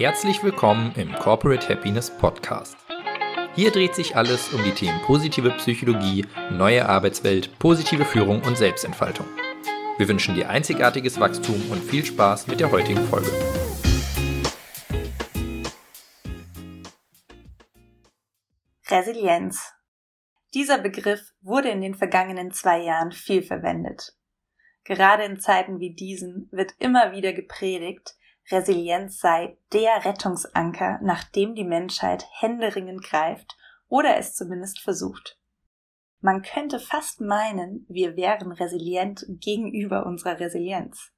Herzlich willkommen im Corporate Happiness Podcast. Hier dreht sich alles um die Themen positive Psychologie, neue Arbeitswelt, positive Führung und Selbstentfaltung. Wir wünschen dir einzigartiges Wachstum und viel Spaß mit der heutigen Folge. Resilienz. Dieser Begriff wurde in den vergangenen zwei Jahren viel verwendet. Gerade in Zeiten wie diesen wird immer wieder gepredigt, Resilienz sei der Rettungsanker, nach dem die Menschheit händeringend greift oder es zumindest versucht. Man könnte fast meinen, wir wären resilient gegenüber unserer Resilienz.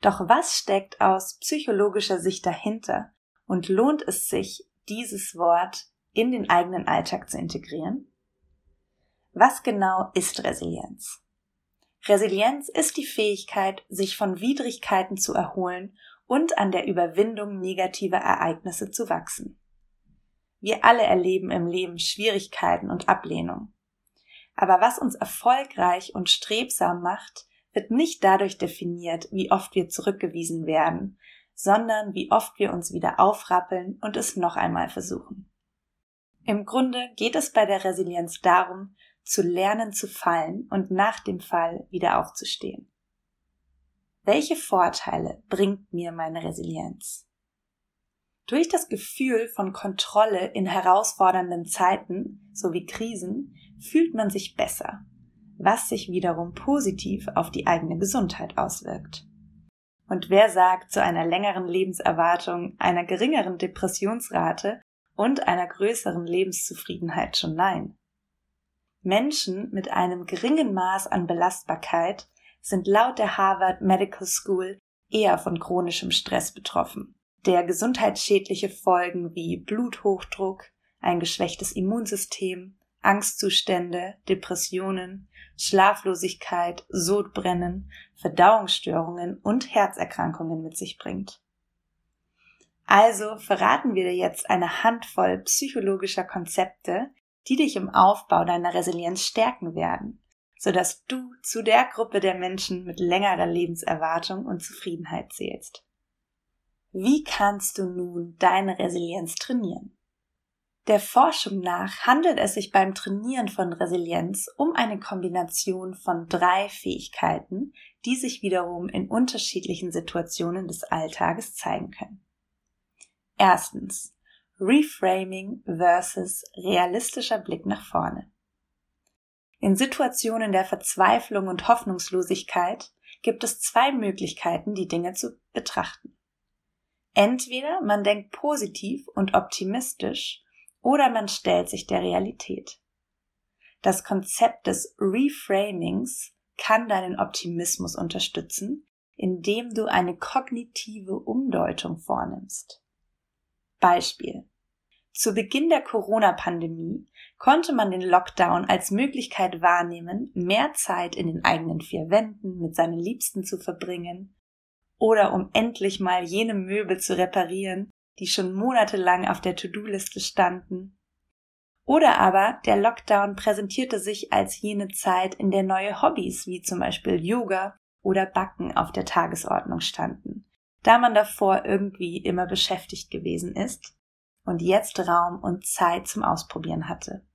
Doch was steckt aus psychologischer Sicht dahinter und lohnt es sich, dieses Wort in den eigenen Alltag zu integrieren? Was genau ist Resilienz? Resilienz ist die Fähigkeit, sich von Widrigkeiten zu erholen und an der Überwindung negativer Ereignisse zu wachsen. Wir alle erleben im Leben Schwierigkeiten und Ablehnung. Aber was uns erfolgreich und strebsam macht, wird nicht dadurch definiert, wie oft wir zurückgewiesen werden, sondern wie oft wir uns wieder aufrappeln und es noch einmal versuchen. Im Grunde geht es bei der Resilienz darum, zu lernen zu fallen und nach dem Fall wieder aufzustehen. Welche Vorteile bringt mir meine Resilienz? Durch das Gefühl von Kontrolle in herausfordernden Zeiten sowie Krisen fühlt man sich besser, was sich wiederum positiv auf die eigene Gesundheit auswirkt. Und wer sagt zu einer längeren Lebenserwartung, einer geringeren Depressionsrate und einer größeren Lebenszufriedenheit schon Nein. Menschen mit einem geringen Maß an Belastbarkeit sind laut der Harvard Medical School eher von chronischem Stress betroffen, der gesundheitsschädliche Folgen wie Bluthochdruck, ein geschwächtes Immunsystem, Angstzustände, Depressionen, Schlaflosigkeit, Sodbrennen, Verdauungsstörungen und Herzerkrankungen mit sich bringt. Also verraten wir dir jetzt eine Handvoll psychologischer Konzepte, die dich im Aufbau deiner Resilienz stärken werden, sodass du zu der Gruppe der Menschen mit längerer Lebenserwartung und Zufriedenheit zählst. Wie kannst du nun deine Resilienz trainieren? Der Forschung nach handelt es sich beim Trainieren von Resilienz um eine Kombination von drei Fähigkeiten, die sich wiederum in unterschiedlichen Situationen des Alltages zeigen können. Erstens Reframing versus realistischer Blick nach vorne. In Situationen der Verzweiflung und Hoffnungslosigkeit gibt es zwei Möglichkeiten, die Dinge zu betrachten. Entweder man denkt positiv und optimistisch oder man stellt sich der Realität. Das Konzept des Reframings kann deinen Optimismus unterstützen, indem du eine kognitive Umdeutung vornimmst. Beispiel. Zu Beginn der Corona-Pandemie konnte man den Lockdown als Möglichkeit wahrnehmen, mehr Zeit in den eigenen vier Wänden mit seinen Liebsten zu verbringen oder um endlich mal jene Möbel zu reparieren, die schon monatelang auf der To-Do-Liste standen. Oder aber der Lockdown präsentierte sich als jene Zeit, in der neue Hobbys wie zum Beispiel Yoga oder Backen auf der Tagesordnung standen da man davor irgendwie immer beschäftigt gewesen ist und jetzt Raum und Zeit zum Ausprobieren hatte.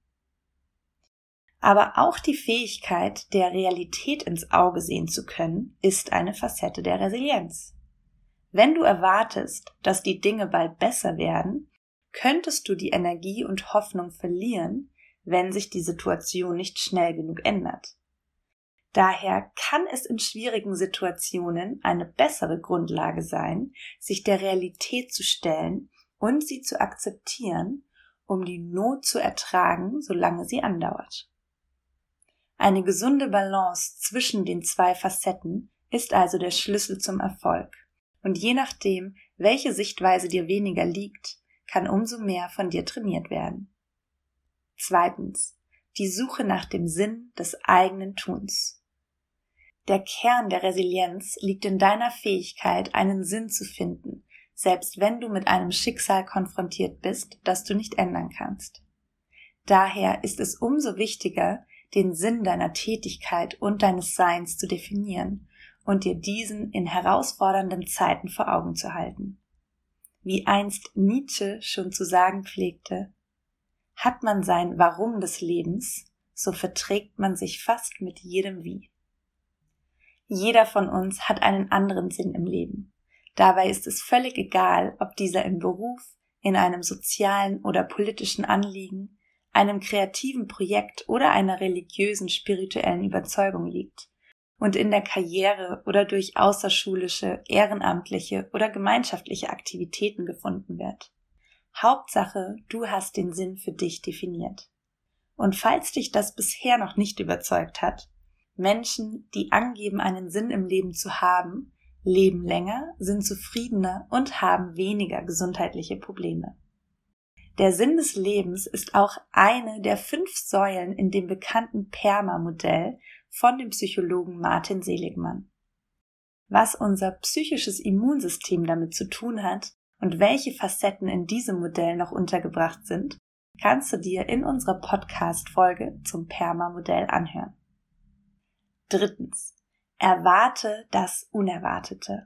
Aber auch die Fähigkeit, der Realität ins Auge sehen zu können, ist eine Facette der Resilienz. Wenn du erwartest, dass die Dinge bald besser werden, könntest du die Energie und Hoffnung verlieren, wenn sich die Situation nicht schnell genug ändert. Daher kann es in schwierigen Situationen eine bessere Grundlage sein, sich der Realität zu stellen und sie zu akzeptieren, um die Not zu ertragen, solange sie andauert. Eine gesunde Balance zwischen den zwei Facetten ist also der Schlüssel zum Erfolg. Und je nachdem, welche Sichtweise dir weniger liegt, kann umso mehr von dir trainiert werden. Zweitens. Die Suche nach dem Sinn des eigenen Tuns. Der Kern der Resilienz liegt in deiner Fähigkeit, einen Sinn zu finden, selbst wenn du mit einem Schicksal konfrontiert bist, das du nicht ändern kannst. Daher ist es umso wichtiger, den Sinn deiner Tätigkeit und deines Seins zu definieren und dir diesen in herausfordernden Zeiten vor Augen zu halten. wie einst Nietzsche schon zu sagen pflegte, hat man sein Warum des Lebens, so verträgt man sich fast mit jedem Wie. Jeder von uns hat einen anderen Sinn im Leben. Dabei ist es völlig egal, ob dieser im Beruf, in einem sozialen oder politischen Anliegen, einem kreativen Projekt oder einer religiösen, spirituellen Überzeugung liegt und in der Karriere oder durch außerschulische, ehrenamtliche oder gemeinschaftliche Aktivitäten gefunden wird. Hauptsache, du hast den Sinn für dich definiert. Und falls dich das bisher noch nicht überzeugt hat, Menschen, die angeben, einen Sinn im Leben zu haben, leben länger, sind zufriedener und haben weniger gesundheitliche Probleme. Der Sinn des Lebens ist auch eine der fünf Säulen in dem bekannten PERMA-Modell von dem Psychologen Martin Seligmann. Was unser psychisches Immunsystem damit zu tun hat und welche Facetten in diesem Modell noch untergebracht sind, kannst du dir in unserer Podcast-Folge zum PERMA-Modell anhören. Drittens. Erwarte das Unerwartete.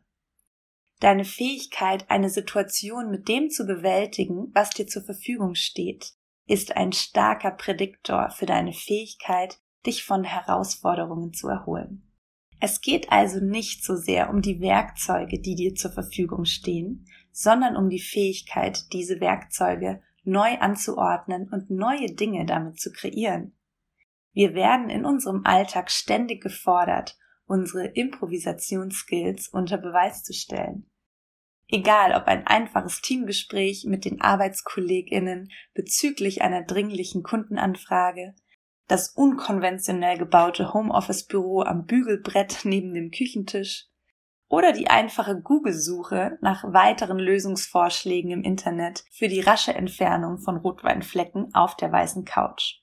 Deine Fähigkeit, eine Situation mit dem zu bewältigen, was dir zur Verfügung steht, ist ein starker Prädiktor für deine Fähigkeit, dich von Herausforderungen zu erholen. Es geht also nicht so sehr um die Werkzeuge, die dir zur Verfügung stehen, sondern um die Fähigkeit, diese Werkzeuge neu anzuordnen und neue Dinge damit zu kreieren. Wir werden in unserem Alltag ständig gefordert, unsere Improvisationsskills unter Beweis zu stellen. Egal ob ein einfaches Teamgespräch mit den Arbeitskolleginnen bezüglich einer dringlichen Kundenanfrage, das unkonventionell gebaute Homeoffice-Büro am Bügelbrett neben dem Küchentisch oder die einfache Google-Suche nach weiteren Lösungsvorschlägen im Internet für die rasche Entfernung von Rotweinflecken auf der weißen Couch.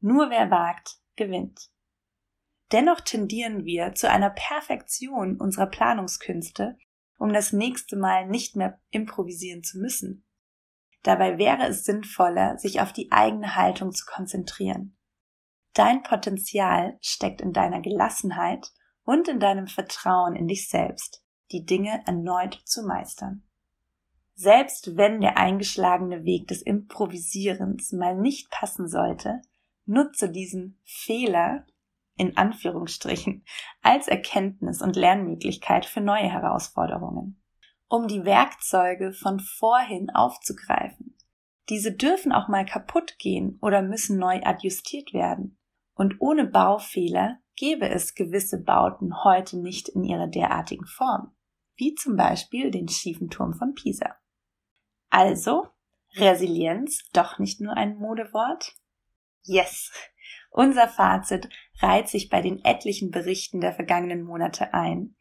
Nur wer wagt, gewinnt. Dennoch tendieren wir zu einer Perfektion unserer Planungskünste, um das nächste Mal nicht mehr improvisieren zu müssen. Dabei wäre es sinnvoller, sich auf die eigene Haltung zu konzentrieren. Dein Potenzial steckt in deiner Gelassenheit und in deinem Vertrauen in dich selbst, die Dinge erneut zu meistern. Selbst wenn der eingeschlagene Weg des Improvisierens mal nicht passen sollte, nutze diesen Fehler in Anführungsstrichen als Erkenntnis und Lernmöglichkeit für neue Herausforderungen. Um die Werkzeuge von vorhin aufzugreifen. Diese dürfen auch mal kaputt gehen oder müssen neu adjustiert werden. Und ohne Baufehler gäbe es gewisse Bauten heute nicht in ihrer derartigen Form, wie zum Beispiel den schiefen Turm von Pisa. Also, Resilienz doch nicht nur ein Modewort? Yes! Unser Fazit reiht sich bei den etlichen Berichten der vergangenen Monate ein.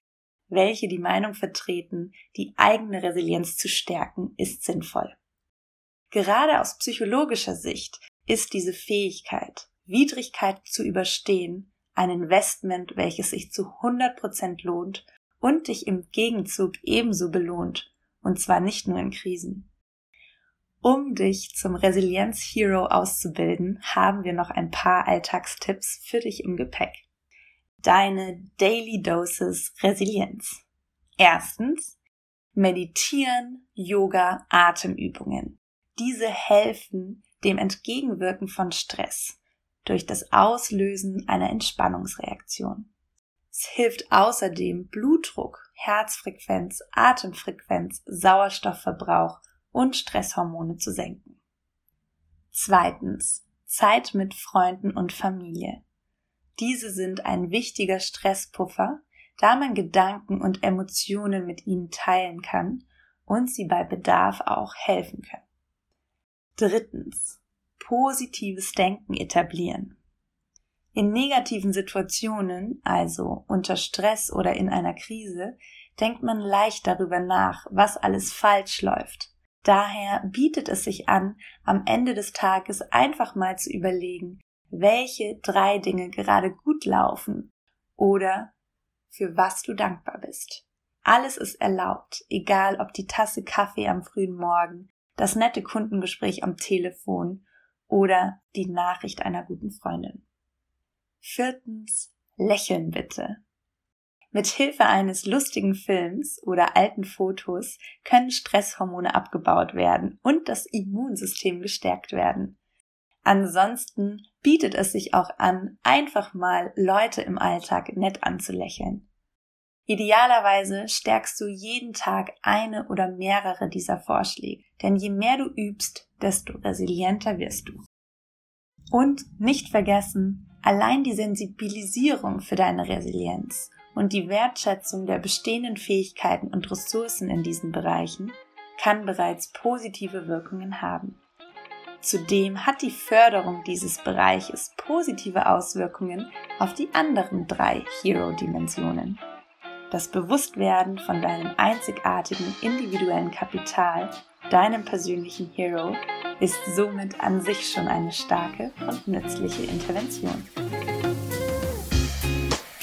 Welche die Meinung vertreten, die eigene Resilienz zu stärken, ist sinnvoll. Gerade aus psychologischer Sicht ist diese Fähigkeit, Widrigkeit zu überstehen, ein Investment, welches sich zu 100 Prozent lohnt und dich im Gegenzug ebenso belohnt, und zwar nicht nur in Krisen. Um dich zum Resilienz-Hero auszubilden, haben wir noch ein paar Alltagstipps für dich im Gepäck. Deine Daily Doses Resilienz. Erstens, Meditieren, Yoga, Atemübungen. Diese helfen dem Entgegenwirken von Stress durch das Auslösen einer Entspannungsreaktion. Es hilft außerdem Blutdruck, Herzfrequenz, Atemfrequenz, Sauerstoffverbrauch und Stresshormone zu senken. Zweitens. Zeit mit Freunden und Familie. Diese sind ein wichtiger Stresspuffer, da man Gedanken und Emotionen mit ihnen teilen kann und sie bei Bedarf auch helfen können. Drittens. Positives Denken etablieren. In negativen Situationen, also unter Stress oder in einer Krise, denkt man leicht darüber nach, was alles falsch läuft Daher bietet es sich an, am Ende des Tages einfach mal zu überlegen, welche drei Dinge gerade gut laufen oder für was du dankbar bist. Alles ist erlaubt, egal ob die Tasse Kaffee am frühen Morgen, das nette Kundengespräch am Telefon oder die Nachricht einer guten Freundin. Viertens, lächeln bitte. Mit Hilfe eines lustigen Films oder alten Fotos können Stresshormone abgebaut werden und das Immunsystem gestärkt werden. Ansonsten bietet es sich auch an, einfach mal Leute im Alltag nett anzulächeln. Idealerweise stärkst du jeden Tag eine oder mehrere dieser Vorschläge, denn je mehr du übst, desto resilienter wirst du. Und nicht vergessen, allein die Sensibilisierung für deine Resilienz und die Wertschätzung der bestehenden Fähigkeiten und Ressourcen in diesen Bereichen kann bereits positive Wirkungen haben. Zudem hat die Förderung dieses Bereiches positive Auswirkungen auf die anderen drei Hero-Dimensionen. Das Bewusstwerden von deinem einzigartigen individuellen Kapital, deinem persönlichen Hero, ist somit an sich schon eine starke und nützliche Intervention.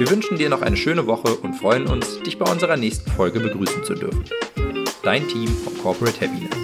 Wir wünschen dir noch eine schöne Woche und freuen uns, dich bei unserer nächsten Folge begrüßen zu dürfen. Dein Team von Corporate Happiness.